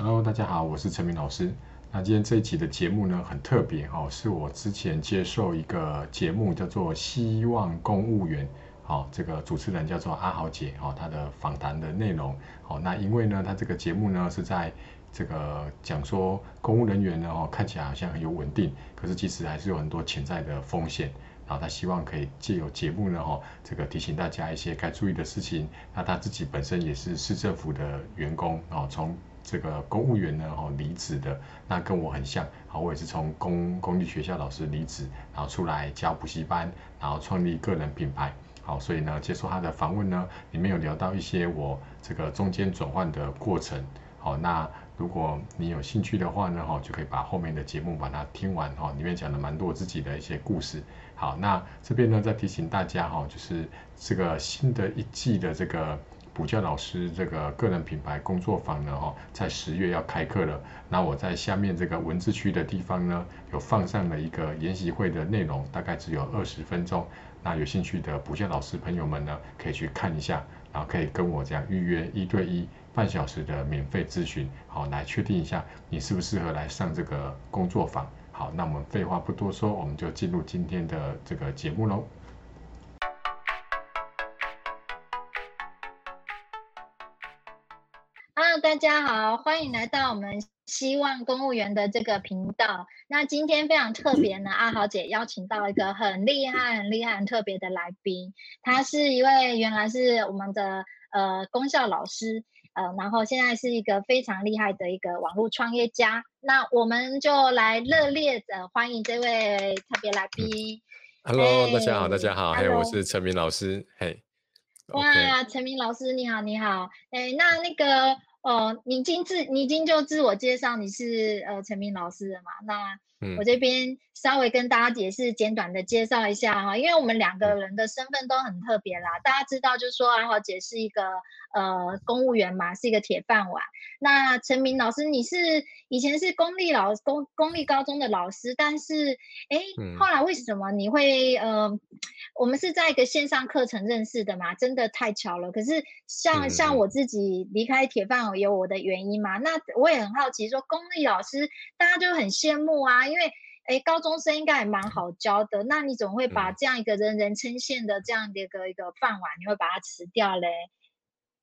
Hello，大家好，我是陈明老师。那今天这一集的节目呢，很特别哦，是我之前接受一个节目叫做《希望公务员》，好，这个主持人叫做阿豪姐，哦，她的访谈的内容，好，那因为呢，她这个节目呢是在这个讲说公务人员呢，哦，看起来好像很有稳定，可是其实还是有很多潜在的风险。然后他希望可以借由节目呢，哈，这个提醒大家一些该注意的事情。那他自己本身也是市政府的员工，哦，从这个公务员呢，哦，离职的，那跟我很像，好，我也是从公公立学校老师离职，然后出来教补习班，然后创立个人品牌，好，所以呢，接受他的访问呢，里面有聊到一些我这个中间转换的过程，好，那。如果你有兴趣的话呢，哈，就可以把后面的节目把它听完，哈，里面讲了蛮多自己的一些故事。好，那这边呢再提醒大家，哈，就是这个新的一季的这个补教老师这个个人品牌工作坊呢，哈，在十月要开课了。那我在下面这个文字区的地方呢，有放上了一个研习会的内容，大概只有二十分钟。那有兴趣的补教老师朋友们呢，可以去看一下，然后可以跟我这样预约一对一。半小时的免费咨询，好，来确定一下你适不适合来上这个工作坊。好，那我们废话不多说，我们就进入今天的这个节目喽。家好，欢迎来到我们希望公务员的这个频道。那今天非常特别呢，阿豪姐邀请到一个很厉害、很厉害、很特别的来宾，他是一位原来是我们的呃公校老师。呃，然后现在是一个非常厉害的一个网络创业家，那我们就来热烈的欢迎这位特别来宾。Hello，大家好，大家好，嘿，我是陈明老师，嘿。哇，陈明老师你好，你好，哎，那那个，哦，你已经自你已经就自我介绍你是呃陈明老师了嘛？那。我这边稍微跟大家解释简短的介绍一下哈，因为我们两个人的身份都很特别啦。大家知道，就是说阿豪姐是一个呃公务员嘛，是一个铁饭碗。那陈明老师，你是以前是公立老公公立高中的老师，但是哎，后来为什么你会呃，我们是在一个线上课程认识的嘛？真的太巧了。可是像像我自己离开铁饭碗有我的原因嘛？那我也很好奇，说公立老师大家就很羡慕啊。因为，哎，高中生应该也蛮好教的，那你总会把这样一个人人称羡的这样的一个一个饭碗，你会把它吃掉嘞？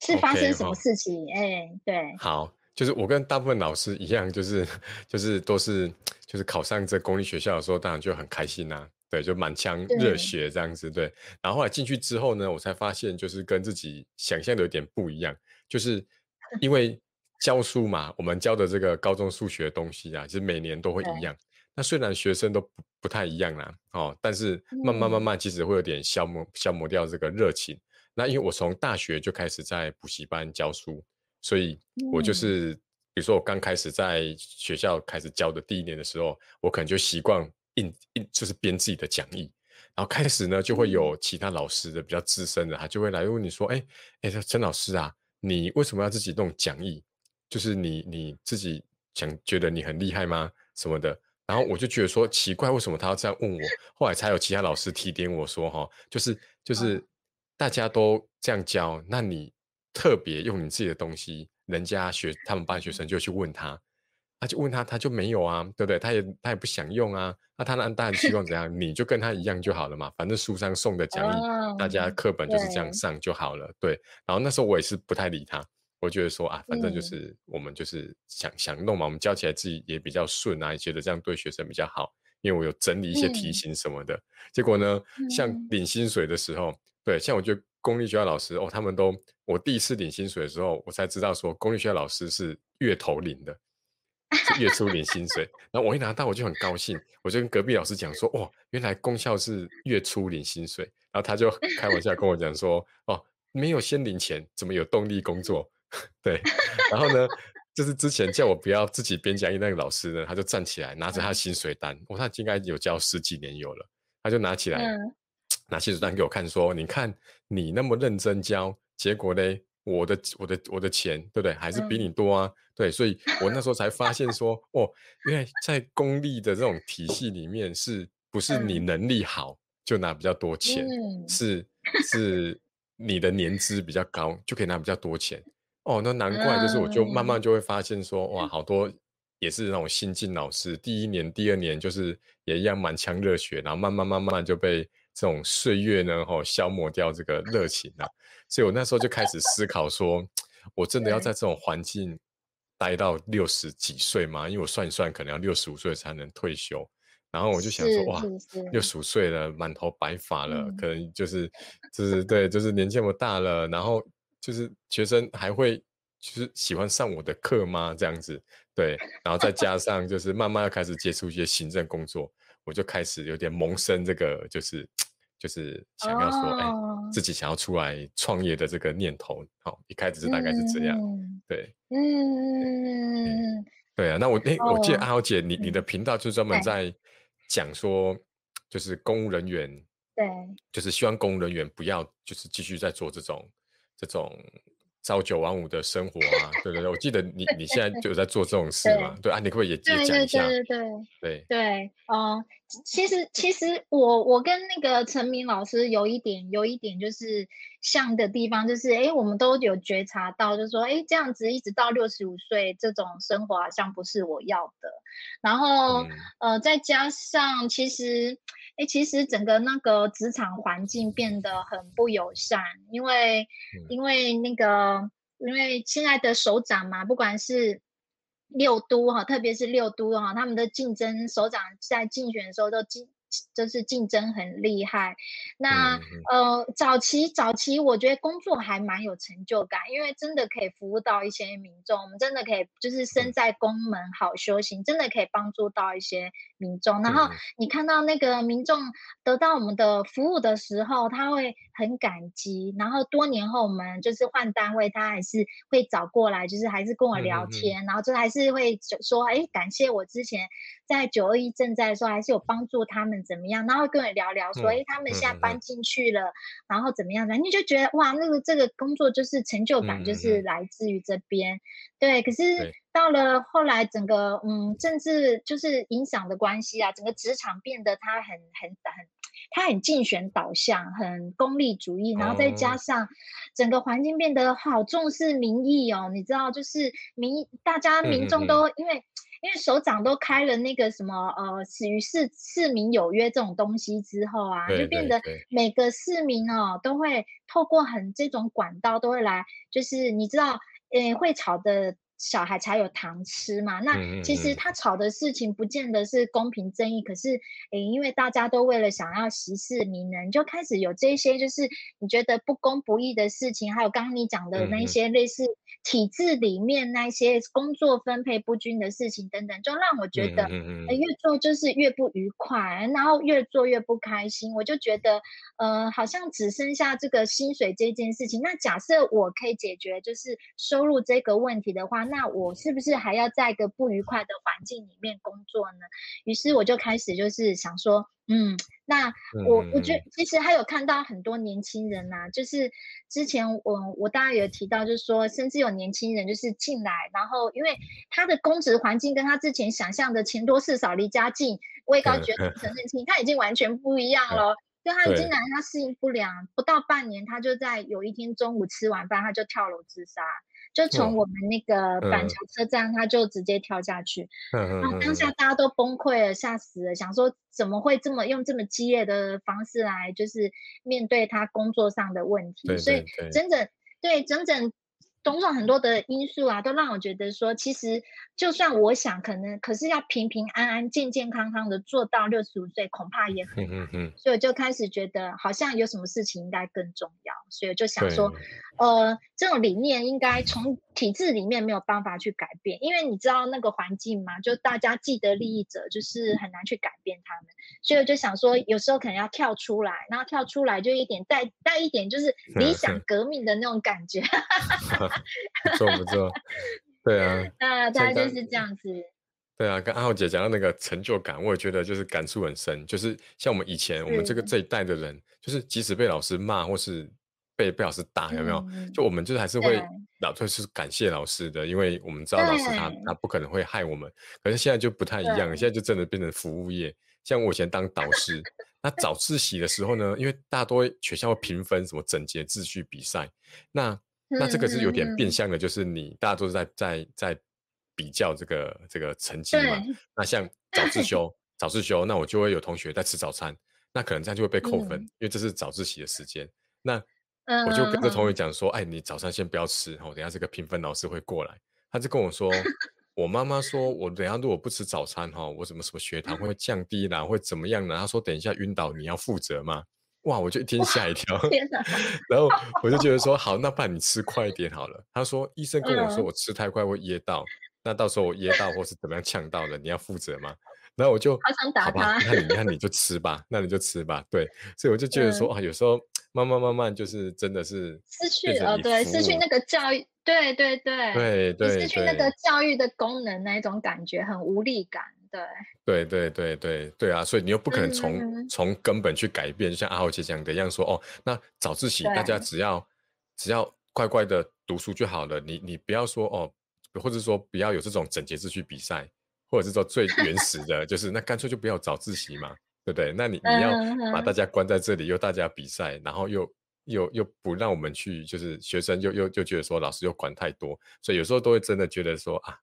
是发生什么事情？哎，对，好，就是我跟大部分老师一样，就是 就是都是就是考上这公立学校的时候，当然就很开心呐，对，就满腔热血这样子，对。然后后来进去之后呢，我才发现就是跟自己想象的有点不一样，就是因为教书嘛，我们教的这个高中数学的东西啊，其实每年都会一 样。那虽然学生都不不太一样啦，哦，但是慢慢慢慢，其实会有点消磨消磨掉这个热情。那因为我从大学就开始在补习班教书，所以我就是，比如说我刚开始在学校开始教的第一年的时候，我可能就习惯印印就是编自己的讲义，然后开始呢就会有其他老师的比较资深的，他就会来问你说，哎哎，陈老师啊，你为什么要自己弄讲义？就是你你自己想觉得你很厉害吗？什么的？然后我就觉得说奇怪，为什么他要这样问我？后来才有其他老师提点我说：“哈，就是就是大家都这样教，那你特别用你自己的东西，人家学他们班学生就去问他，他就问他，他就没有啊，对不对？他也他也不想用啊，那他那当然希望怎样？你就跟他一样就好了嘛，反正书上送的讲义，大家课本就是这样上就好了。对。然后那时候我也是不太理他。”我觉得说啊，反正就是我们就是想想弄嘛，我们教起来自己也比较顺啊，也觉得这样对学生比较好。因为我有整理一些题型什么的。结果呢，像领薪水的时候，对，像我觉得公立学校老师哦，他们都我第一次领薪水的时候，我才知道说公立学校老师是月头领的，月初领薪水。然后我一拿到我就很高兴，我就跟隔壁老师讲说，哦，原来公校是月初领薪水。然后他就开玩笑跟我讲说，哦，没有先领钱，怎么有动力工作？对，然后呢，就是之前叫我不要自己编讲义那个老师呢，他就站起来拿着他的薪水单，我他应该有教十几年有了，他就拿起来拿薪水单给我看，说：“你看你那么认真教，结果呢，我的我的我的钱，对不对？还是比你多啊？对，所以我那时候才发现说，哦，因为在公立的这种体系里面，是不是你能力好就拿比较多钱？是是你的年资比较高就可以拿比较多钱。”哦，那难怪，就是我就慢慢就会发现说，哇，好多也是那种新进老师，第一年、第二年就是也一样满腔热血，然后慢慢慢慢就被这种岁月呢，吼消磨掉这个热情了。所以我那时候就开始思考说，我真的要在这种环境待到六十几岁吗？因为我算一算，可能要六十五岁才能退休。然后我就想说，哇，六十五岁了，满头白发了，可能就是就是对，就是年纪那么大了，然后。就是学生还会就是喜欢上我的课吗？这样子，对，然后再加上就是慢慢要开始接触一些行政工作，我就开始有点萌生这个就是 就是想要说，哎，自己想要出来创业的这个念头。好，一开始是大概是这样，对，嗯，对啊。那我哎，我记得阿豪姐，你你的频道就专门在讲说，就是公务人员，对，就是希望公务人员不要就是继续在做这种。这种朝九晚五的生活啊，对对对，我记得你你现在就在做这种事嘛，对啊，你可不可以也讲一下？对对对对对，嗯，其实其实我我跟那个陈明老师有一点有一点就是像的地方，就是哎，我们都有觉察到，就是说哎，这样子一直到六十五岁这种生活好像不是我要的，然后呃，再加上其实。哎，其实整个那个职场环境变得很不友善，因为因为那个因为现在的首长嘛，不管是六都哈，特别是六都哈，他们的竞争首长在竞选的时候都竞。就是竞争很厉害，那呃早期早期我觉得工作还蛮有成就感，因为真的可以服务到一些民众，我们真的可以就是身在宫门好修行，真的可以帮助到一些民众。然后你看到那个民众得到我们的服务的时候，他会很感激。然后多年后我们就是换单位，他还是会找过来，就是还是跟我聊天，然后就还是会说，哎，感谢我之前在九二一赈灾的时候，还是有帮助他们。怎么样？然后跟我聊聊，说，哎，他们现在搬进去了，然后怎么样的？你就觉得哇，那个这个工作就是成就感，就是来自于这边。对，可是到了后来，整个嗯政治就是影响的关系啊，整个职场变得他很很很，他很竞选导向，很功利主义，然后再加上整个环境变得好重视民意哦，你知道，就是民大家民众都因为。因为首长都开了那个什么呃，与市市民有约这种东西之后啊，就变得每个市民哦都会透过很这种管道都会来，就是你知道，呃，会吵的。小孩才有糖吃嘛？那其实他吵的事情不见得是公平正义，可是诶，因为大家都为了想要息事宁人，就开始有这些就是你觉得不公不义的事情，还有刚刚你讲的那些类似体制里面那些工作分配不均的事情等等，就让我觉得越做就是越不愉快，然后越做越不开心。我就觉得呃，好像只剩下这个薪水这件事情。那假设我可以解决就是收入这个问题的话。那我是不是还要在一个不愉快的环境里面工作呢？于是我就开始就是想说，嗯，那我我觉得其实还有看到很多年轻人呐，就是之前我我大概有提到，就是说甚至有年轻人就是进来，然后因为他的公职环境跟他之前想象的钱多事少离家近位高权承认清，他已经完全不一样了。就他进来他适应不良，不到半年他就在有一天中午吃完饭他就跳楼自杀。就从我们那个板桥车站，他就直接跳下去，然后当下大家都崩溃了，吓死了，想说怎么会这么用这么激烈的方式来，就是面对他工作上的问题，所以整整对整整。种种很多的因素啊，都让我觉得说，其实就算我想，可能可是要平平安安、健健康康的做到六十五岁，恐怕也很难。所以我就开始觉得，好像有什么事情应该更重要，所以就想说，呃，这种理念应该从体制里面没有办法去改变，因为你知道那个环境嘛，就大家既得利益者就是很难去改变他们。所以我就想说，有时候可能要跳出来，然后跳出来就一点带带一点，就是理想革命的那种感觉。不错不错，对啊，那大概就是这样子。对啊，跟阿浩姐讲到那个成就感，我也觉得就是感触很深。就是像我们以前我们这个这一代的人，就是即使被老师骂或是被被老师打，有没有？就我们就是还是会老就是感谢老师的，因为我们知道老师他他不可能会害我们。可是现在就不太一样，现在就真的变成服务业。像我以前当导师，那早自习的时候呢，因为大多学校会评分什么整洁秩序比赛，那那这个是有点变相的，就是你大家都是在在在比较这个这个成绩嘛。那像早自修，早自修，那我就会有同学在吃早餐，那可能这样就会被扣分，因为这是早自习的时间。那我就跟这同学讲说，哎，你早餐先不要吃，哦，等下这个评分老师会过来。他就跟我说，我妈妈说我等下如果不吃早餐，哈，我怎么什么血糖会 降低啦，会怎么样呢？他说等一下晕倒你要负责吗？哇，我就一听吓一跳，然后我就觉得说好，那不然你吃快一点好了。他说医生跟我说我吃太快会噎到，那到时候我噎到或是怎么样呛到了，你要负责吗？然后我就好想打他，那你那 你就吃吧，那你就吃吧。对，所以我就觉得说啊，有时候慢慢慢慢就是真的是失去哦，对，失去那个教育，对对对对对，失去那个教育的功能那一种感觉，很无力感。对对对对对对啊！所以你又不可能从从根本去改变，就像阿豪姐讲的一样，说哦，那早自习大家只要只要乖乖的读书就好了。你你不要说哦，或者说不要有这种整洁秩序比赛，或者是说最原始的，就是那干脆就不要早自习嘛，对不对？那你你要把大家关在这里，又大家比赛，然后又又又不让我们去，就是学生又又就觉得说老师又管太多，所以有时候都会真的觉得说啊，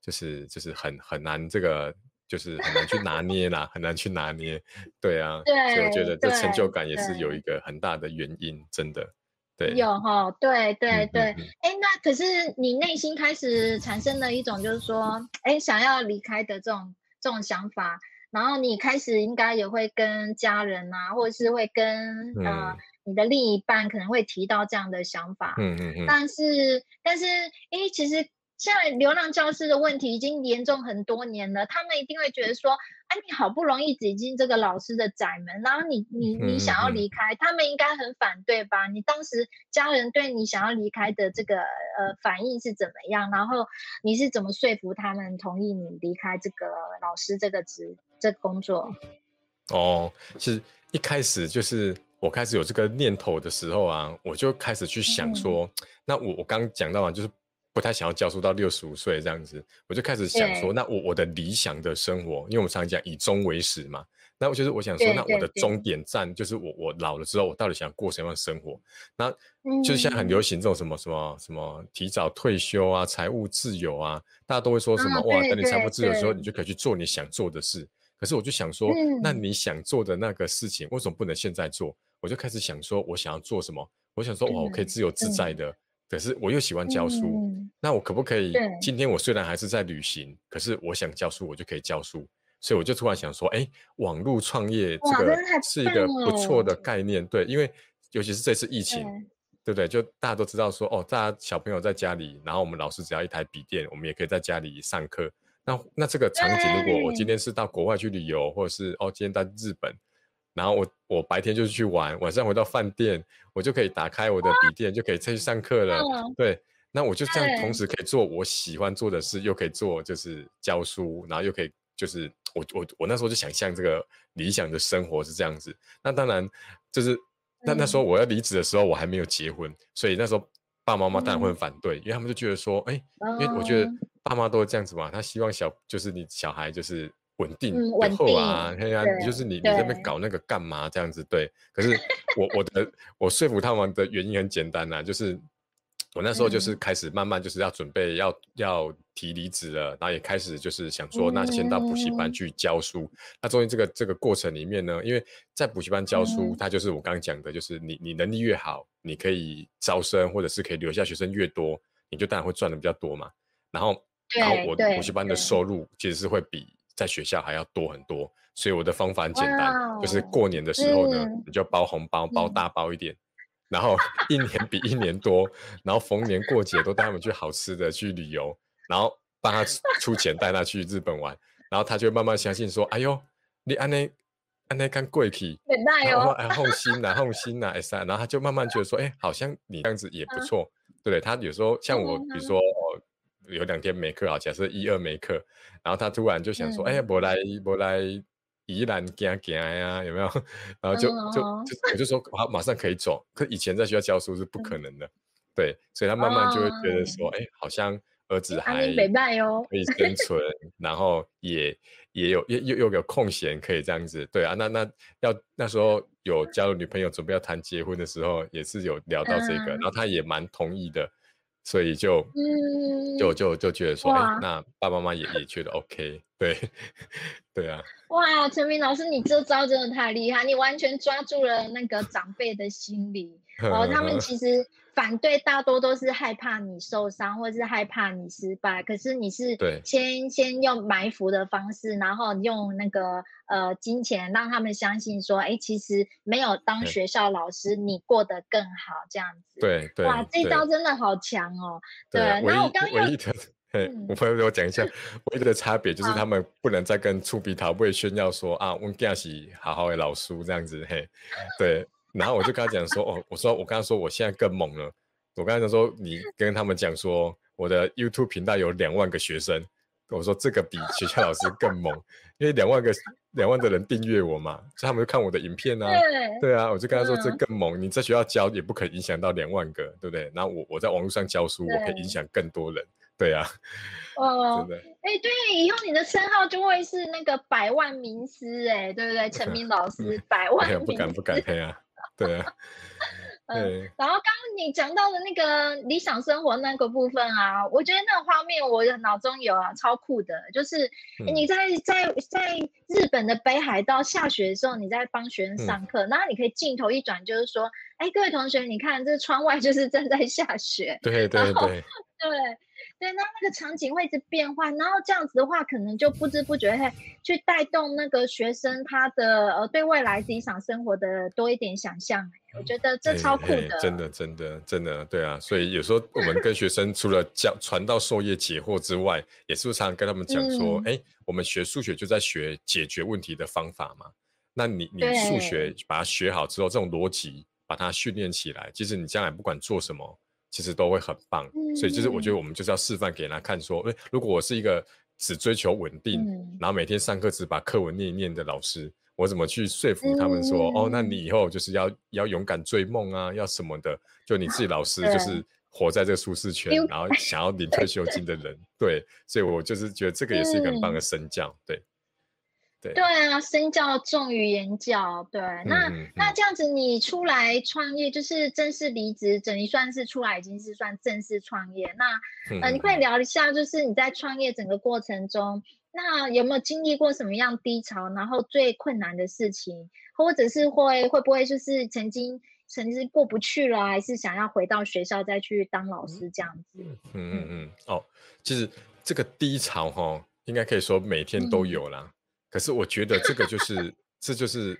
就是就是很很难这个。就是很难去拿捏啦，很难去拿捏，对啊，所以我觉得这成就感也是有一个很大的原因，真的，对，有哈，对对对，哎，那可是你内心开始产生了一种就是说，哎，想要离开的这种这种想法，然后你开始应该也会跟家人啊，或者是会跟呃你的另一半可能会提到这样的想法，嗯嗯嗯，但是但是，哎，其实。现在流浪教师的问题已经严重很多年了，他们一定会觉得说：“哎，你好不容易挤进这个老师的窄门，然后你你你想要离开，他们应该很反对吧？你当时家人对你想要离开的这个呃反应是怎么样？然后你是怎么说服他们同意你离开这个老师这个职这工作？”哦，是一开始就是我开始有这个念头的时候啊，我就开始去想说，那我我刚讲到啊，就是。不太想要教书到六十五岁这样子，我就开始想说，那我我的理想的生活，因为我们常常讲以终为始嘛，那我就是我想说，那我的终点站就是我我老了之后，我到底想过什么样的生活？那就是现在很流行这种什么什么什么提早退休啊，财务自由啊，大家都会说什么哇，等你财务自由的时候，你就可以去做你想做的事。可是我就想说，那你想做的那个事情，为什么不能现在做？我就开始想说，我想要做什么？我想说，哇，我可以自由自在的。可是我又喜欢教书，那我可不可以？今天我虽然还是在旅行，可是我想教书，我就可以教书。所以我就突然想说，哎，网络创业这个是一个不错的概念，对，因为尤其是这次疫情，对不对？就大家都知道说，哦，大家小朋友在家里，然后我们老师只要一台笔电，我们也可以在家里上课。那那这个场景，如果我今天是到国外去旅游，或者是哦，今天在日本。然后我我白天就是去玩，晚上回到饭店，我就可以打开我的笔电，就可以再去上课了。对，那我就这样同时可以做我喜欢做的事，又可以做就是教书，然后又可以就是我我我那时候就想象这个理想的生活是这样子。那当然就是那那时候我要离职的时候，我还没有结婚，所以那时候爸爸妈妈当然会反对，因为他们就觉得说，哎，因为我觉得爸妈都是这样子嘛，他希望小就是你小孩就是。稳定以后啊，看呀，就是你你那边搞那个干嘛这样子？对，可是我我的我说服他们的原因很简单呐，就是我那时候就是开始慢慢就是要准备要要提离职了，然后也开始就是想说，那先到补习班去教书。那中间这个这个过程里面呢，因为在补习班教书，它就是我刚刚讲的，就是你你能力越好，你可以招生或者是可以留下学生越多，你就当然会赚的比较多嘛。然后然后我补习班的收入其实是会比。在学校还要多很多，所以我的方法很简单，就是过年的时候呢，你就包红包，包大包一点，然后一年比一年多，然后逢年过节都带他们去好吃的，去旅游，然后帮他出钱带他去日本玩，然后他就慢慢相信说，哎呦，你安内安内看贵气，然后哎放心呐，放心呐，哎塞，然后他就慢慢觉得说，哎，好像你这样子也不错，对不对？他有时候像我，比如说。有两天没课啊，假设一二没课，然后他突然就想说：“哎呀，我来我来宜兰行行呀，有没有？”然后就就就我就说：“好，马上可以走。”可以前在学校教书是不可能的，对，所以他慢慢就会觉得说：“哎，好像儿子还可以生存，然后也也有又又有空闲可以这样子。”对啊，那那要那时候有交了女朋友，准备要谈结婚的时候，也是有聊到这个，然后他也蛮同意的。所以就就就就觉得说，哎，那爸爸妈妈也也觉得 OK，对 对啊。哇，陈明老师，你这招真的太厉害，你完全抓住了那个长辈的心理。哦，他们其实反对大多都是害怕你受伤，或是害怕你失败。可是你是先先用埋伏的方式，然后用那个呃金钱让他们相信说，哎，其实没有当学校老师，你过得更好这样子。对对。哇，这招真的好强哦。对。然后我刚刚唯一的，我朋友我讲一下，唯一的差别就是他们不能再跟粗鼻桃会炫耀说啊，我家是好好的老叔这样子嘿，对。然后我就跟他讲说，哦，我说我刚刚说我现在更猛了。我刚才说你跟他们讲说，我的 YouTube 频道有两万个学生。我说这个比学校老师更猛，因为两万个两万的人订阅我嘛，所以他们就看我的影片啊。对啊，我就跟他说这更猛，你在学校教也不可以影响到两万个，对不对？然后我我在网络上教书，我可以影响更多人。对啊。哦。真的。哎，对，以后你的称号就会是那个百万名师，哎，对不对？陈明老师，百万。不敢不敢配啊。对啊，嗯，然后刚刚你讲到的那个理想生活那个部分啊，我觉得那个画面我脑中有啊，超酷的，就是你在在在日本的北海道下雪的时候，你在帮学生上课，然后你可以镜头一转，就是说，哎，各位同学，你看这窗外就是正在下雪，对对对，对。对，那那个场景会一直变换，然后这样子的话，可能就不知不觉会去带动那个学生他的呃对未来理想生活的多一点想象。我觉得这超酷的，真的真的真的，对啊。所以有时候我们跟学生除了教传道授业解惑之外，也是常常跟他们讲说，哎，我们学数学就在学解决问题的方法嘛。那你你数学把它学好之后，这种逻辑把它训练起来，其实你将来不管做什么。其实都会很棒，所以就是我觉得我们就是要示范给他看，说，哎，如果我是一个只追求稳定，然后每天上课只把课文念一念的老师，我怎么去说服他们说，哦，那你以后就是要要勇敢追梦啊，要什么的？就你自己老师就是活在这个舒适圈，然后想要领退休金的人，对，所以我就是觉得这个也是一个很棒的身教，对。对啊，身教重于言教。对，那那这样子，你出来创业就是正式离职，等于算是出来已经是算正式创业。那呃，你可以聊一下，就是你在创业整个过程中，那有没有经历过什么样低潮？然后最困难的事情，或者是会会不会就是曾经曾经过不去了，还是想要回到学校再去当老师这样子？嗯嗯嗯。哦，其实这个低潮哈，应该可以说每天都有啦。可是我觉得这个就是这就是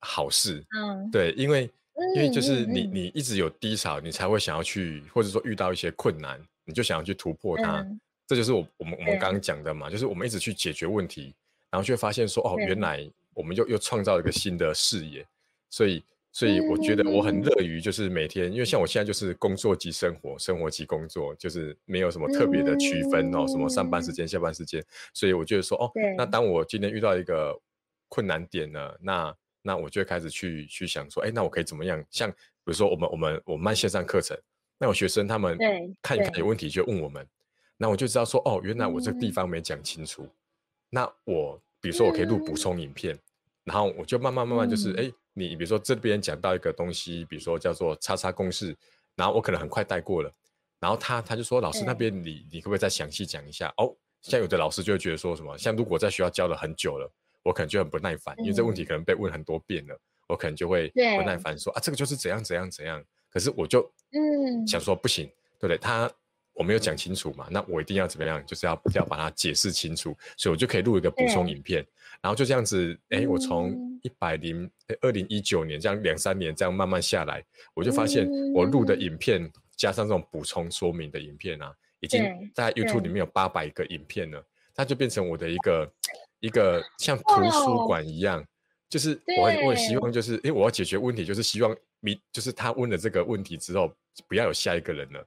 好事，嗯，对，因为因为就是你你一直有低潮，你才会想要去，或者说遇到一些困难，你就想要去突破它。这就是我我们我们刚刚讲的嘛，就是我们一直去解决问题，然后却发现说哦，原来我们又又创造了一个新的视野。所以所以我觉得我很乐于就是每天，因为像我现在就是工作及生活，生活及工作，就是没有什么特别的区分哦，什么上班时间、下班时间。所以我觉得说哦，那当我今天遇到一个困难点呢，那那我就会开始去去想说，哎，那我可以怎么样？像比如说我们我们我们线上课程，那我学生他们看一看有问题就问我们，那我就知道说，哦，原来我这个地方没讲清楚。那我比如说我可以录补充影片，然后我就慢慢慢慢就是哎。你比如说这边讲到一个东西，比如说叫做叉叉公式，然后我可能很快带过了，然后他他就说老师那边你你可不可以再详细讲一下？哦，像有的老师就会觉得说什么，像如果在学校教了很久了，我可能就很不耐烦，因为这问题可能被问很多遍了，我可能就会不耐烦说啊这个就是怎样怎样怎样，可是我就嗯想说不行，对不对？他我没有讲清楚嘛，那我一定要怎么样？就是要要把它解释清楚，所以我就可以录一个补充影片。然后就这样子，哎，我从一百零二零一九年这样两三年这样慢慢下来，我就发现我录的影片加上这种补充说明的影片啊，已经在 YouTube 里面。有八百个影片了，它就变成我的一个一个 像图书馆一样，就是我很我很希望。就是，因为我要解决问题，就是希望你就是他问了这个问题之后，不要有下一个人了，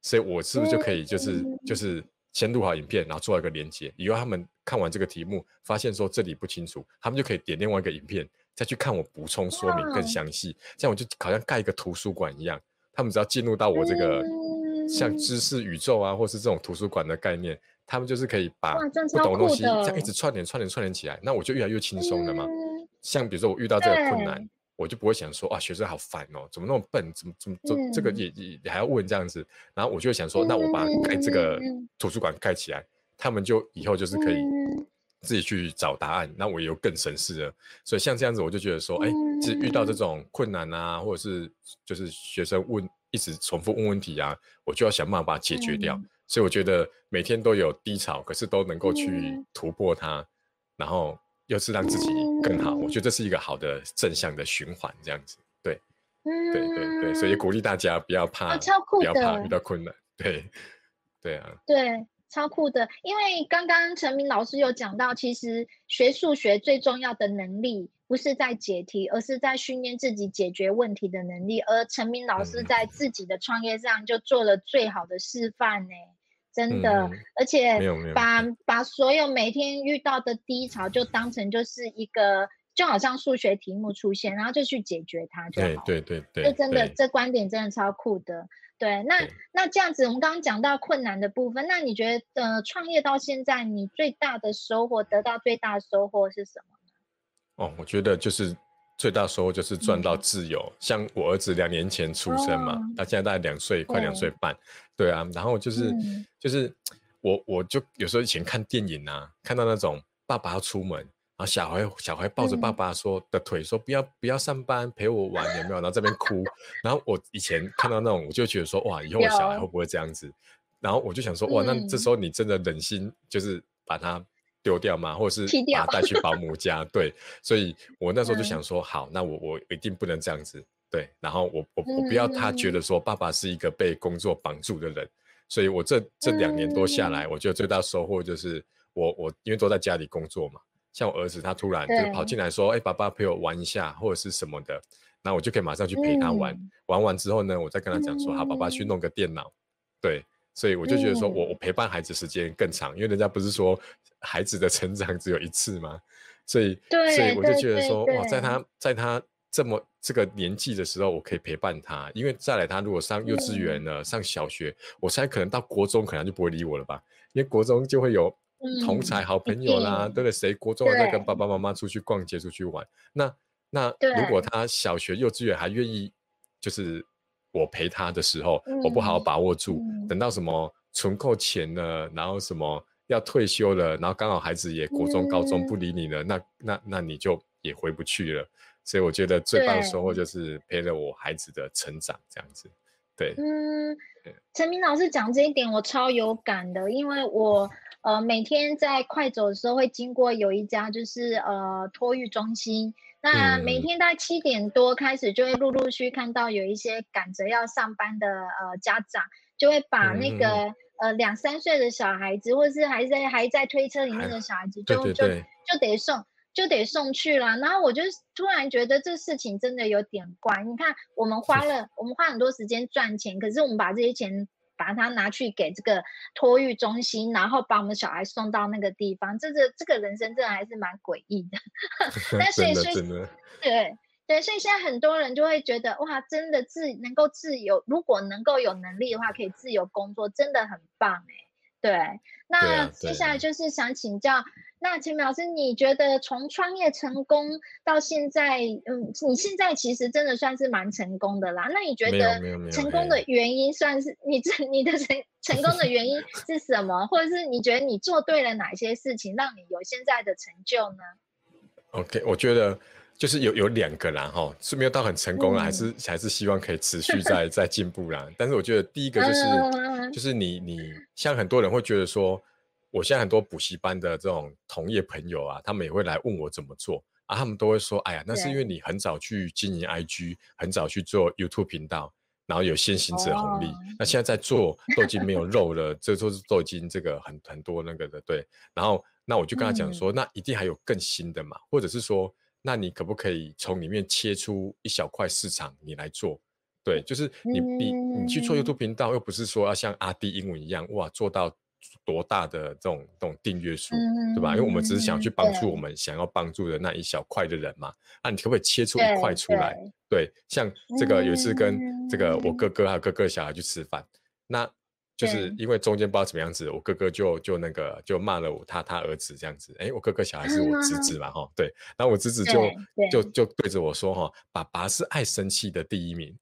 所以我是不是就可以就是就是。先录好影片，然后做一个连接，以后他们看完这个题目，发现说这里不清楚，他们就可以点另外一个影片，再去看我补充说明更详细。这样我就好像盖一个图书馆一样，他们只要进入到我这个像知识宇宙啊，或是这种图书馆的概念，他们就是可以把不懂的东西这样一直串联、串联、串联起来，那我就越来越轻松了嘛。像比如说我遇到这个困难，我就不会想说啊，学生好烦哦，怎么那么笨，怎么怎么这这个也也还要问这样子，然后我就想说，那我把盖这个图书馆盖起来，他们就以后就是可以自己去找答案，那我也有更省事了。所以像这样子，我就觉得说，哎，其实遇到这种困难啊，或者是就是学生问一直重复问问题啊，我就要想办法把它解决掉。所以我觉得每天都有低潮，可是都能够去突破它，然后。又是让自己更好，我觉得这是一个好的正向的循环，这样子，对，对对对，所以鼓励大家不要怕，不要怕遇到困难，对，对啊，对，超酷的，因为刚刚陈明老师有讲到，其实学数学最重要的能力不是在解题，而是在训练自己解决问题的能力，而陈明老师在自己的创业上就做了最好的示范呢。真的，而且把把所有每天遇到的低潮就当成就是一个，就好像数学题目出现，然后就去解决它就好。对对对，这真的这观点真的超酷的。对，那那这样子，我们刚刚讲到困难的部分，那你觉得呃，创业到现在你最大的收获，得到最大的收获是什么呢？哦，我觉得就是。最大收获就是赚到自由。像我儿子两年前出生嘛，他现在大概两岁，快两岁半。对啊，然后就是就是我我就有时候以前看电影啊，看到那种爸爸要出门，然后小孩小孩抱着爸爸说的腿说不要不要上班陪我玩有没有？然后这边哭。然后我以前看到那种，我就觉得说哇，以后我小孩会不会这样子？然后我就想说哇，那这时候你真的忍心就是把他。丢掉吗？或者是把他带去保姆家？对，所以我那时候就想说，好，那我我一定不能这样子。对，然后我我我不要他觉得说爸爸是一个被工作绑住的人。所以我这这两年多下来，我觉得最大收获就是我我因为都在家里工作嘛，像我儿子他突然就跑进来说，哎，爸爸陪我玩一下或者是什么的，那我就可以马上去陪他玩。玩完之后呢，我再跟他讲说，好，爸爸去弄个电脑。对。所以我就觉得说，我我陪伴孩子时间更长，因为人家不是说孩子的成长只有一次吗？所以，所以我就觉得说，哇，在他在他这么这个年纪的时候，我可以陪伴他。因为再来，他如果上幼稚园了，上小学，我猜可能到国中可能就不会理我了吧？因为国中就会有同才好朋友啦，对不对？谁国中在跟爸爸妈妈出去逛街、出去玩？那那如果他小学、幼稚园还愿意，就是。我陪他的时候，我不好好把握住，等到什么存够钱了，然后什么要退休了，然后刚好孩子也国中、高中不理你了，那那那你就也回不去了。所以我觉得最棒的收获就是陪了我孩子的成长，这样子。对，嗯，陈明老师讲这一点我超有感的，因为我呃每天在快走的时候会经过有一家就是呃托育中心。那每天大概七点多开始，就会陆陆续看到有一些赶着要上班的呃家长，就会把那个呃两三岁的小孩子，或者是还在还在推车里面的小孩子，就就就得送就得送去了。然后我就突然觉得这事情真的有点怪。你看，我们花了我们花很多时间赚钱，可是我们把这些钱。把它拿去给这个托育中心，然后把我们小孩送到那个地方，这个这个人生真的还是蛮诡异的。但所以所以对对，所以现在很多人就会觉得哇，真的自能够自由，如果能够有能力的话，可以自由工作，真的很棒哎。对，那接下来就是想请教。那秦老师，你觉得从创业成功到现在，嗯，你现在其实真的算是蛮成功的啦。那你觉得成功的原因算是你这你的成成功的原因是什么？或者是你觉得你做对了哪些事情，让你有现在的成就呢？OK，我觉得就是有有两个啦，哈，是没有到很成功了，还是还是希望可以持续 在在进步啦。但是我觉得第一个就是就是你你像很多人会觉得说。我现在很多补习班的这种同业朋友啊，他们也会来问我怎么做啊，他们都会说，哎呀，那是因为你很早去经营 IG，很早去做 YouTube 频道，然后有先行者红利。那现在在做都已经没有肉了，这都是都已经这个很很多那个的对。然后那我就跟他讲说，那一定还有更新的嘛，或者是说，那你可不可以从里面切出一小块市场你来做？对，就是你你你去做 YouTube 频道，又不是说要像阿弟英文一样哇做到。多大的这种这种订阅数，对吧？因为我们只是想去帮助我们想要帮助的那一小块的人嘛。那，你可不可以切出一块出来？对，像这个有一次跟这个我哥哥还有哥哥小孩去吃饭，那就是因为中间不知道怎么样子，我哥哥就就那个就骂了我他他儿子这样子，哎，我哥哥小孩是我侄子嘛哈，对，然后我侄子就就。就对着我说哈，爸爸是爱生气的第一名，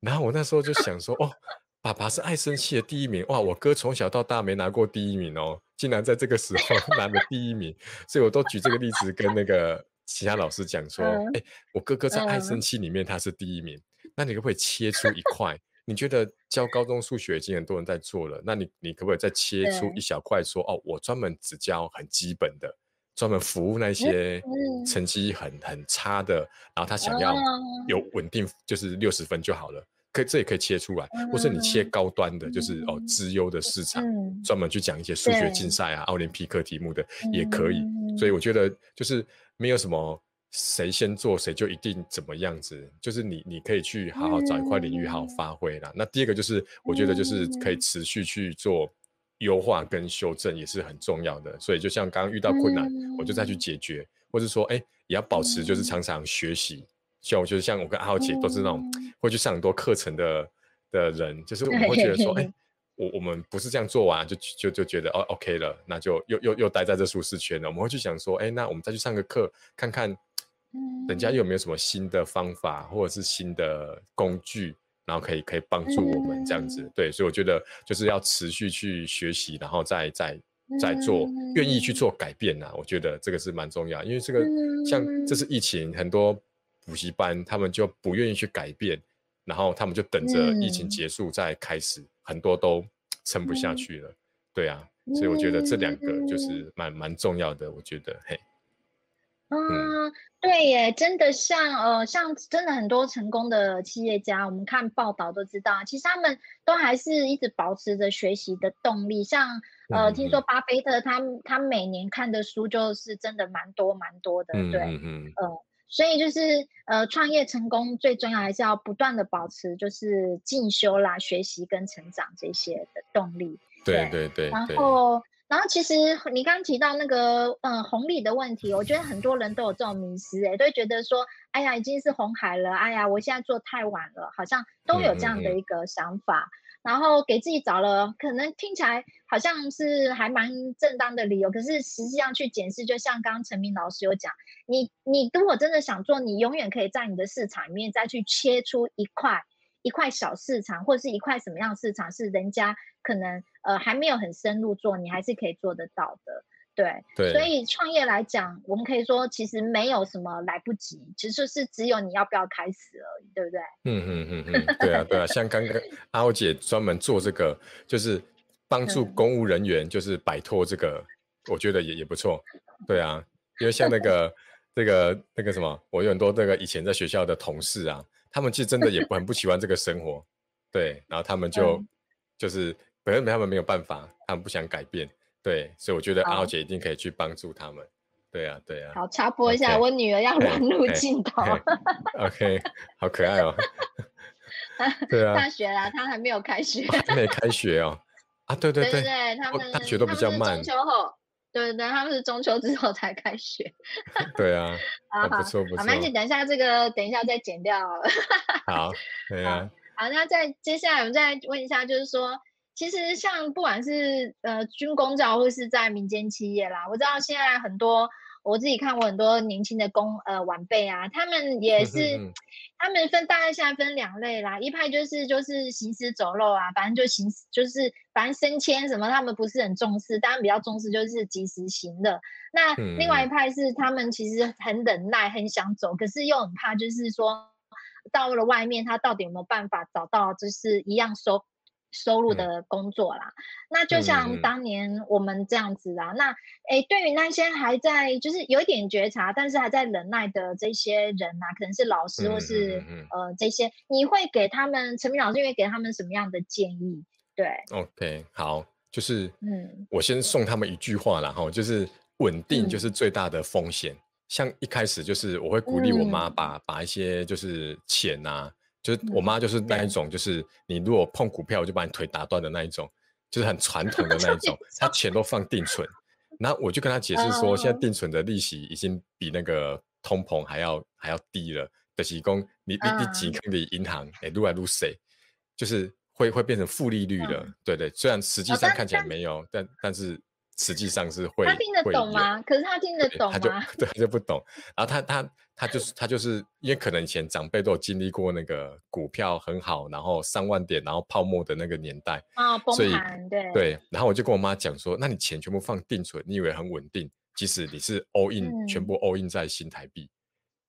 然后我那时候就想说哦，爸爸是爱生气的第一名，哇，我哥从小到大没拿过第一名哦，竟然在这个时候 拿了第一名，所以我都举这个例子跟那个其他老师讲说，哎，我哥哥在爱生气里面他是第一名，那你可不可以切出一块？你觉得教高中数学已经很多人在做了，那你你可不可以再切出一小块，说哦，我专门只教很基本的，专门服务那些成绩很很差的，然后他想要有稳定，就是六十分就好了。可这也可以切出来，或是你切高端的，就是哦，资优的市场，专门去讲一些数学竞赛啊、奥林匹克题目的也可以。所以我觉得就是没有什么。谁先做谁就一定怎么样子，就是你你可以去好好找一块领域好好发挥啦。那第二个就是我觉得就是可以持续去做优化跟修正也是很重要的。所以就像刚刚遇到困难，我就再去解决，或者说哎也要保持就是常常学习。像我就是像我跟阿豪姐都是那种会去上很多课程的的人，就是我们会觉得说哎我我们不是这样做完就就就觉得哦 OK 了，那就又又又待在这舒适圈了。我们会去想说哎那我们再去上个课看看。人家有没有什么新的方法，或者是新的工具，然后可以可以帮助我们这样子？对，所以我觉得就是要持续去学习，然后再再再做，愿意去做改变呐。我觉得这个是蛮重要，因为这个像这是疫情，很多补习班他们就不愿意去改变，然后他们就等着疫情结束再开始，很多都撑不下去了。对啊，所以我觉得这两个就是蛮蛮重要的。我觉得嘿。嗯，对耶，真的像呃，像真的很多成功的企业家，我们看报道都知道，其实他们都还是一直保持着学习的动力。像呃，听说巴菲特他他每年看的书就是真的蛮多蛮多的，对，嗯嗯，呃，所以就是呃，创业成功最重要还是要不断的保持就是进修啦、学习跟成长这些的动力。对对对，然后。然后其实你刚提到那个嗯红利的问题，我觉得很多人都有这种迷失，哎，都会觉得说，哎呀已经是红海了，哎呀我现在做太晚了，好像都有这样的一个想法，然后给自己找了可能听起来好像是还蛮正当的理由，可是实际上去检视，就像刚刚陈明老师有讲，你你如果真的想做，你永远可以在你的市场里面再去切出一块。一块小市场，或者是一块什么样的市场，是人家可能呃还没有很深入做，你还是可以做得到的。对，对。所以创业来讲，我们可以说其实没有什么来不及，其实是只有你要不要开始而已，对不对？嗯嗯嗯嗯，对啊对啊，像刚刚 阿欧姐专门做这个，就是帮助公务人员，就是摆脱这个，我觉得也也不错。对啊，因为像那个这个那个什么，我有很多那个以前在学校的同事啊。他们其实真的也很不喜欢这个生活，对，然后他们就 就是本身他们没有办法，他们不想改变，对，所以我觉得阿豪姐一定可以去帮助他们，对啊，对啊。好，插播一下，我女儿要融入镜头。OK，好可爱哦。对啊。大学啦，她还没有开学。没开学哦。啊，对对对。对他们大学都比较慢。中秋后。对对，他们是中秋之后才开学。对啊，啊不错不错。好，曼姐，等一下这个，等一下再剪掉。好，对啊。好，那再接下来我们再问一下，就是说，其实像不管是呃军工教或是在民间企业啦，我知道现在很多。我自己看过很多年轻的工呃晚辈啊，他们也是，他们分大概现在分两类啦，一派就是就是行尸走肉啊，反正就行就是反正升迁什么他们不是很重视，当然比较重视就是及时行乐。那另外一派是他们其实很忍耐，很想走，可是又很怕，就是说到了外面他到底有没有办法找到就是一样收。收入的工作啦，那就像当年我们这样子啊，那诶，对于那些还在就是有一点觉察，但是还在忍耐的这些人啊，可能是老师或是呃这些，你会给他们陈明老师会给他们什么样的建议？对，OK，好，就是嗯，我先送他们一句话啦，哈，就是稳定就是最大的风险。像一开始就是我会鼓励我妈把把一些就是钱啊。就是我妈就是那一种，就是你如果碰股票，我就把你腿打断的那一种，就是很传统的那一种。她钱都放定存，然后我就跟她解释说，现在定存的利息已经比那个通膨还要还要低了。的提供你你你几坑的银行，哎，撸来撸谁，就是会会变成负利率了。对对，虽然实际上看起来没有，但但是实际上是会。他听得懂吗？可是他听得懂吗？他 就对他就不懂。然后他他他就是他就是因为可能以前长辈都有经历过那个股票很好，然后上万点，然后泡沫的那个年代啊，崩盘对对。然后我就跟我妈讲说，那你钱全部放定存，你以为很稳定？即使你是 all in，全部 all in 在新台币。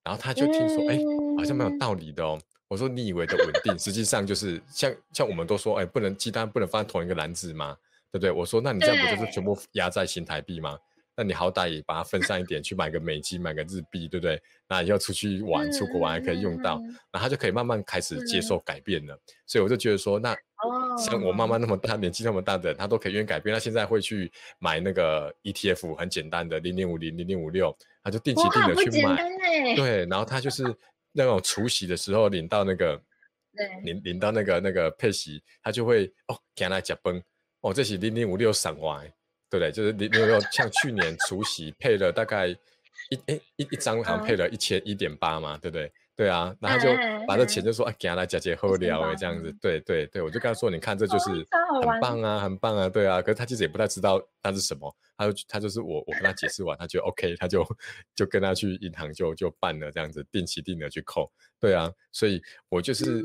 然后他就听说，哎，好像蛮有道理的哦。我说你以为的稳定，实际上就是像像我们都说，哎，不能鸡蛋不能放在同一个篮子吗？对不对？我说那你这样不就是全部压在新台币吗？那你好歹也把它分散一点，去买个美金，买个日币，对不对？那以后出去玩、出国玩还可以用到，然后他就可以慢慢开始接受改变了。所以我就觉得说，那像我妈妈那么大年纪那么大的，她都可以愿意改变。她现在会去买那个 ETF，很简单的零零五零零零五六。他就定期定额去买，对，然后他就是那种除夕的时候领到那个，领领到那个那个配息，他就会哦，给他加崩，哦，这是零零五六散完，对不对？就是零零五六，像去年除夕配了大概一哎一一张好像配了一千一点八嘛，对不对？对啊，然后就把这钱就说啊，给他来姐姐喝聊哎，这样子，对对对，我就跟他说，你看这就是很棒啊，很棒啊，对啊，可是他其实也不太知道那是什么，他就他就是我我跟他解释完，他就 OK，他就 就跟他去银行就就办了这样子，定期定额去扣，对啊，所以我就是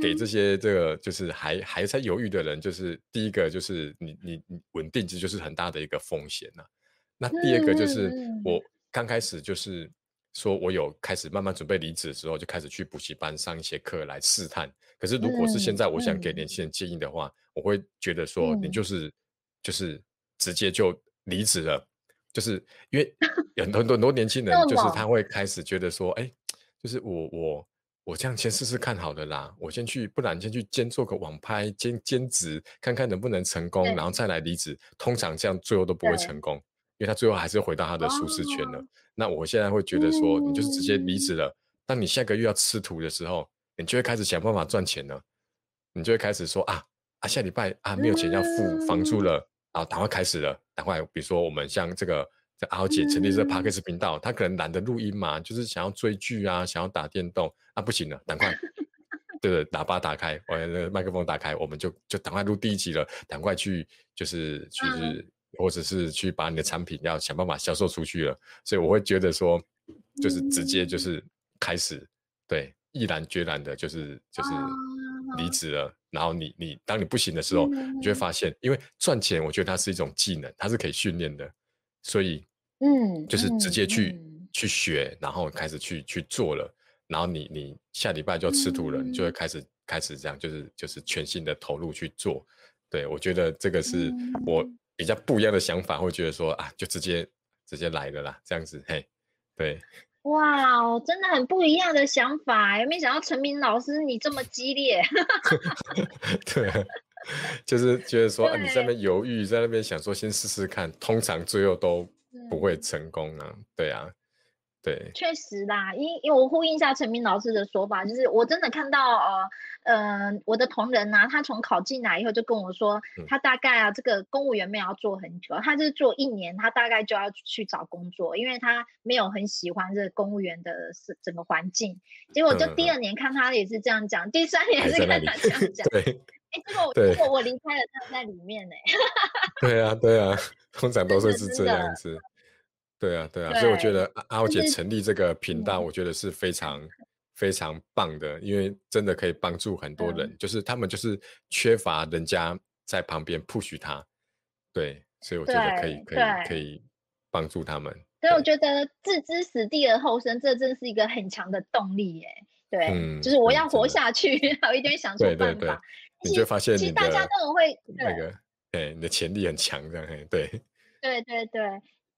给这些这个就是还还在犹豫的人，就是第一个就是你你你稳定，其实就是很大的一个风险呐，那第二个就是我刚开始就是。说我有开始慢慢准备离职的时候，就开始去补习班上一些课来试探。可是如果是现在，我想给年轻人建议的话，我会觉得说，你就是就是直接就离职了，就是因为很多很多很多年轻人，就是他会开始觉得说，哎，就是我我我这样先试试看好了啦，我先去，不然先去兼做个网拍兼兼职，看看能不能成功，然后再来离职。通常这样最后都不会成功。因为他最后还是回到他的舒适圈了。那我现在会觉得说，你就是直接离职了。当你下个月要吃土的时候，你就会开始想办法赚钱了。你就会开始说啊啊，下礼拜啊没有钱要付房租了，然后赶快开始了。赶快，比如说我们像这个这阿姐成立这个 p a r k e s 频道，她可能懒得录音嘛，就是想要追剧啊，想要打电动啊，不行了，赶快，对对，喇叭打开，我那个麦克风打开，我们就就赶快录第一集了，赶快去就是就是。或者是去把你的产品要想办法销售出去了，所以我会觉得说，就是直接就是开始，对，毅然决然的，就是就是离职了。然后你你当你不行的时候，你就会发现，因为赚钱，我觉得它是一种技能，它是可以训练的，所以嗯，就是直接去去学，然后开始去去做了，然后你你下礼拜就要吃土了，你就会开始开始这样，就是就是全新的投入去做。对我觉得这个是我。比较不一样的想法，会觉得说啊，就直接直接来了啦，这样子，嘿，对，哇，真的很不一样的想法，有没有想到陈明老师你这么激烈？对，就是觉得说啊你在那边犹豫，在那边想说先试试看，通常最后都不会成功啊，对啊。对，确实啦，因因为我呼应一下陈明老师的说法，就是我真的看到呃呃我的同仁呐，他从考进来以后就跟我说，他大概啊这个公务员没有要做很久，他就是做一年，他大概就要去找工作，因为他没有很喜欢这个公务员的是整个环境。结果就第二年看他也是这样讲，第三年是看他这样讲。对，哎，结果结果我离开了，他在里面呢。对啊，对啊，通常都是是这样子。对啊，对啊，所以我觉得阿阿姐成立这个频道，我觉得是非常非常棒的，因为真的可以帮助很多人，就是他们就是缺乏人家在旁边 push 他，对，所以我觉得可以可以可以帮助他们。所以我觉得置之死地而后生，这真是一个很强的动力耶。对，就是我要活下去，我一定会想出办法。你就发现，其实大家都很会那个，哎，你的潜力很强，这样，对，对对对。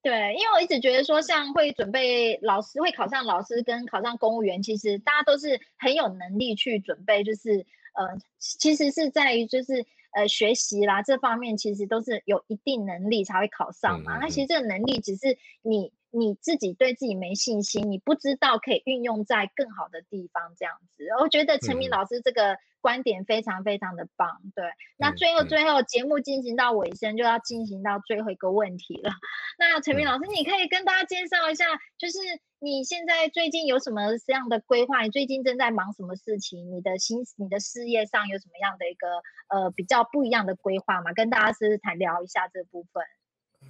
对，因为我一直觉得说，像会准备老师会考上老师跟考上公务员，其实大家都是很有能力去准备，就是呃，其实是在于就是呃学习啦这方面，其实都是有一定能力才会考上嘛。那其实这个能力只是你你自己对自己没信心，你不知道可以运用在更好的地方，这样子。我觉得陈明老师这个观点非常非常的棒。对，那最后最后节目进行到尾声，就要进行到最后一个问题了。那陈明老师，你可以跟大家介绍一下，就是你现在最近有什么这样的规划？你最近正在忙什么事情？你的心，你的事业上有什么样的一个呃比较不一样的规划吗？跟大家是谈聊一下这部分。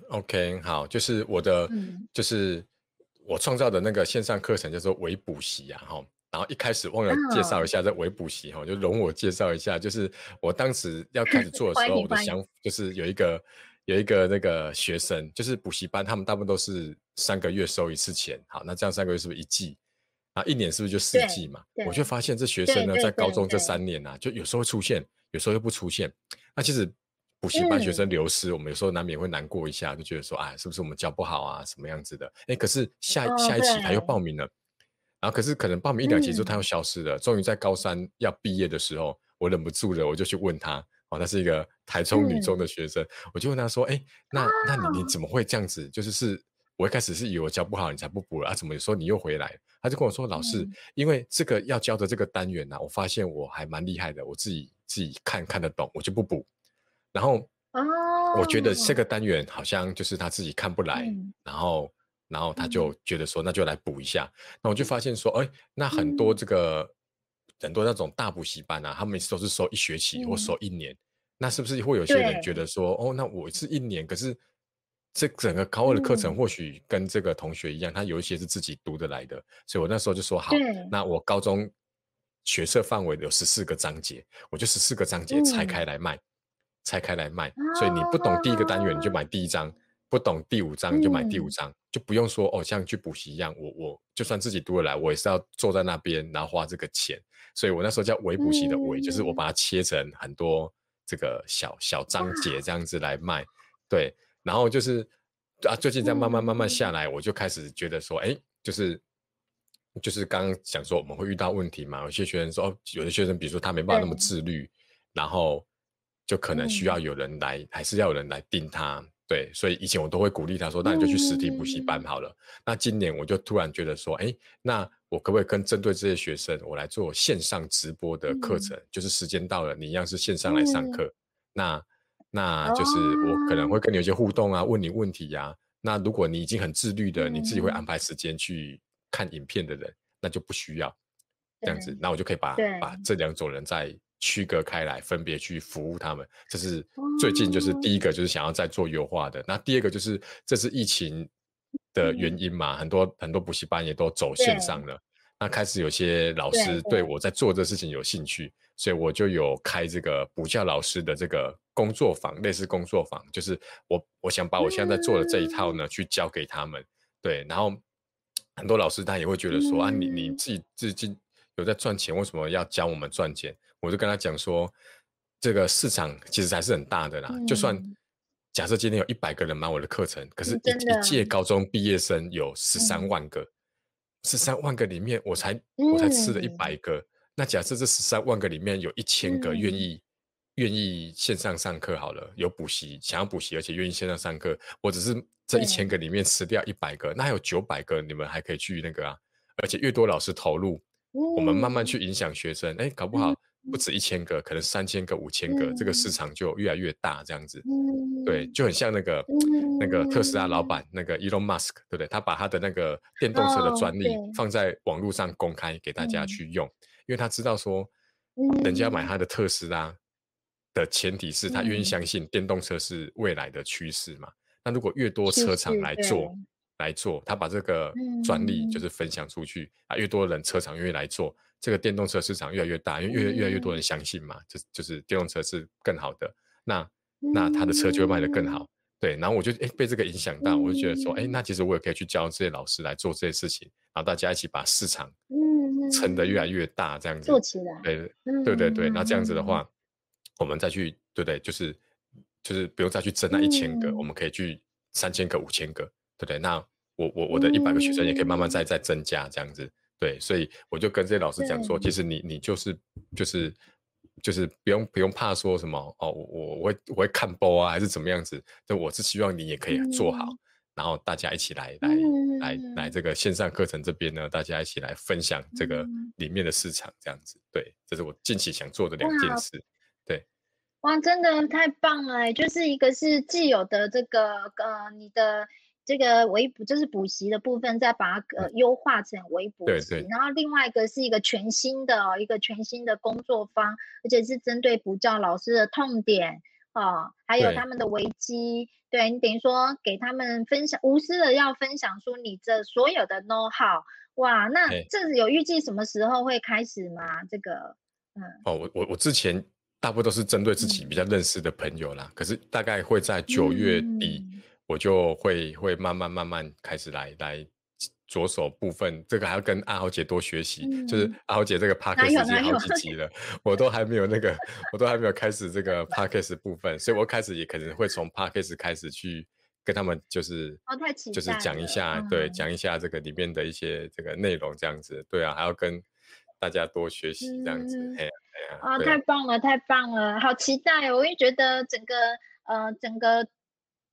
OK，好，就是我的，就是我创造的那个线上课程叫做微补习啊，哈。然后一开始忘了介绍一下这微补习哈，就容我介绍一下，就是我当时要开始做的时候，我的想就是有一个有一个那个学生，就是补习班，他们大部分都是三个月收一次钱，好，那这样三个月是不是一季？啊，一年是不是就四季嘛？我就发现这学生呢，在高中这三年啊，就有时候会出现，有时候又不出现。那其实。补习班学生流失，我们有时候难免会难过一下，就觉得说，哎，是不是我们教不好啊，什么样子的？哎，可是下下一期他又报名了，然后可是可能报名一两期之后他又消失了。终于在高三要毕业的时候，我忍不住了，我就去问他，哦，他是一个台中女中的学生，我就问他说，哎，那那你你怎么会这样子？就是是我一开始是以为我教不好你才不补了啊？怎么有时候你又回来？他就跟我说，老师，因为这个要教的这个单元呢，我发现我还蛮厉害的，我自己自己看看得懂，我就不补。然后，哦，我觉得这个单元好像就是他自己看不来，然后，然后他就觉得说，那就来补一下。那我就发现说，哎，那很多这个很多那种大补习班啊，他们都是收一学期或收一年。那是不是会有些人觉得说，哦，那我是一年，可是这整个高二的课程或许跟这个同学一样，他有一些是自己读得来的。所以我那时候就说，好，那我高中学测范围有十四个章节，我就十四个章节拆开来卖。拆开来卖，所以你不懂第一个单元你就买第一章，不懂第五章你就买第五章，就不用说哦，像去补习一样，我我就算自己读得来，我也是要坐在那边然后花这个钱。所以我那时候叫微补习的微，就是我把它切成很多这个小小章节这样子来卖。对，然后就是啊，最近在慢慢慢慢下来，我就开始觉得说，哎，就是就是刚刚讲说我们会遇到问题嘛，有些学生说，哦，有的学生比如说他没办法那么自律，然后。就可能需要有人来，还是要有人来盯他，对，所以以前我都会鼓励他说，那你就去实体补习班好了。那今年我就突然觉得说，哎，那我可不可以跟针对这些学生，我来做线上直播的课程？就是时间到了，你一样是线上来上课，那那就是我可能会跟你有些互动啊，问你问题呀。那如果你已经很自律的，你自己会安排时间去看影片的人，那就不需要这样子，那我就可以把把这两种人在。区隔开来，分别去服务他们，这是最近就是第一个，就是想要再做优化的。那第二个就是这是疫情的原因嘛，很多很多补习班也都走线上了。那开始有些老师对我在做这事情有兴趣，所以我就有开这个补教老师的这个工作坊，类似工作坊，就是我我想把我现在在做的这一套呢，去教给他们。对，然后很多老师他也会觉得说啊，你你自己自己有在赚钱，为什么要教我们赚钱？我就跟他讲说，这个市场其实还是很大的啦。就算假设今天有一百个人买我的课程，可是一一届高中毕业生有十三万个，十三万个里面我才我才吃了一百个。那假设这十三万个里面有一千个愿意愿意线上上课好了，有补习想要补习，而且愿意线上上课，我只是这一千个里面吃掉一百个，那还有九百个你们还可以去那个啊。而且越多老师投入，我们慢慢去影响学生，哎，搞不好。不止一千个，可能三千个、五千个，这个市场就越来越大，这样子，对，就很像那个那个特斯拉老板那个 Elon Musk，对不对？他把他的那个电动车的专利。放在网络上公开给大家去用，因为他知道说，人家买他的特斯拉的前提是他愿意相信电动车是未来的趋势嘛。那如果越多车厂来做来做，他把这个专利就是分享出去啊，越多人车厂愿意来做。这个电动车市场越来越大，因为越越来越多人相信嘛，就就是电动车是更好的，那那他的车就会卖得更好，对。然后我就哎被这个影响到，我就觉得说，哎，那其实我也可以去教这些老师来做这些事情，然后大家一起把市场撑得越来越大，这样子做起来，对对对对。那这样子的话，我们再去对不对？就是就是不用再去争那一千个，我们可以去三千个、五千个，对不对？那我我我的一百个学生也可以慢慢再再增加这样子。对，所以我就跟这些老师讲说，其实你你就是就是就是不用不用怕说什么哦，我我会我会看播啊，还是怎么样子？就我是希望你也可以做好。然后大家一起来来来来这个线上课程这边呢，大家一起来分享这个里面的市场，这样子。对，这是我近期想做的两件事。对，哇，真的太棒了！就是一个是既有的这个呃，你的这个微补，就是补习的部分，再把它呃优化成微补习。然后另外一个是一个全新的一个全新的工作方，而且是针对补教老师的痛点。哦，还有他们的危机，对你等于说给他们分享，无私的要分享出你这所有的 know how，哇，那这有预计什么时候会开始吗？这个，嗯，哦，我我我之前大部分都是针对自己比较认识的朋友啦，可是大概会在九月底，我就会会慢慢慢慢开始来来。着手部分，这个还要跟阿豪姐多学习。就是阿豪姐这个 k a s 已经好几集了，我都还没有那个，我都还没有开始这个 k a s 部分，所以我开始也可能会从 k a s 开始去跟他们，就是哦，太就是讲一下，对，讲一下这个里面的一些这个内容，这样子，对啊，还要跟大家多学习这样子，哎呀，啊，太棒了，太棒了，好期待哦！我也觉得整个呃，整个。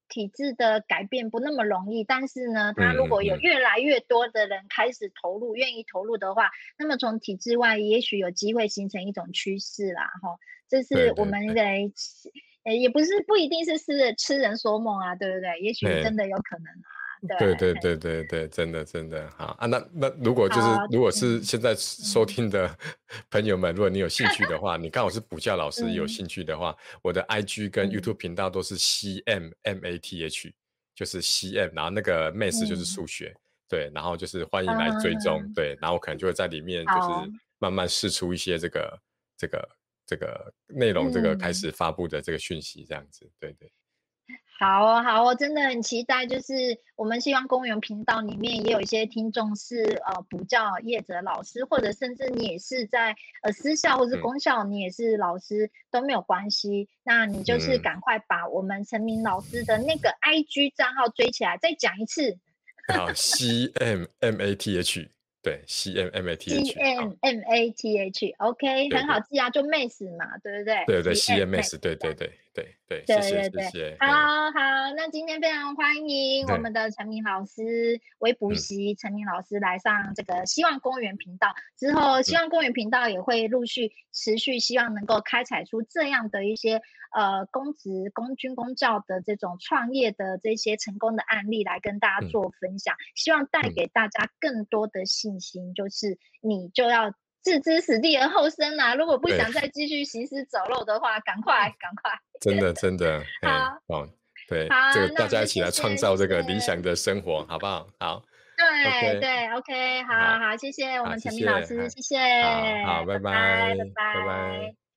体制的改变不那么容易，但是呢，他如果有越来越多的人开始投入，愿意投入的话，那么从体制外也许有机会形成一种趋势啦，哈，这是我们的，呃，也不是不一定是是痴人说梦啊，对不对？也许真的有可能啊。对对对对对，真的真的。好啊！那那如果就是如果是现在收。听的朋友们，如果你有兴趣的话，你刚好是补教老 师有兴趣的话，我的 IG 跟 YouTube 频道都是 C M M A T H，就是 C M，然后那个 Math 就是数学，对，然后就是欢迎来追踪，对，然后我可能就会在里面就是慢慢试出一些这个这个这个内容，这个开始发布的这个讯息，这样子，对对。好哦，好哦，真的很期待。就是我们希望公园频道里面也有一些听众是呃补教业者老师，或者甚至你也是在呃私校或是公校，你也是老师都没有关系。那你就是赶快把我们陈明老师的那个 IG 账号追起来，再讲一次。好，C M M A T H。对，C M M A T H，C M M A T H，OK，很好记啊，就 Mass 嘛，对不对？对对，C M S，对对对对对，谢谢谢谢。好好，那今天非常欢迎我们的陈明老师，为补习陈明老师来上这个希望公园频道。之后，希望公园频道也会陆续持续，希望能够开采出这样的一些。呃，公职、公军、公教的这种创业的这些成功的案例来跟大家做分享，希望带给大家更多的信心，就是你就要置之死地而后生啊！如果不想再继续行尸走肉的话，赶快赶快！真的真的 好，对，这个大家一起来创造这个理想的生活，好不好？好，对对，OK，好好，谢谢我们陈明老师，谢谢，好，拜拜，拜拜，拜拜。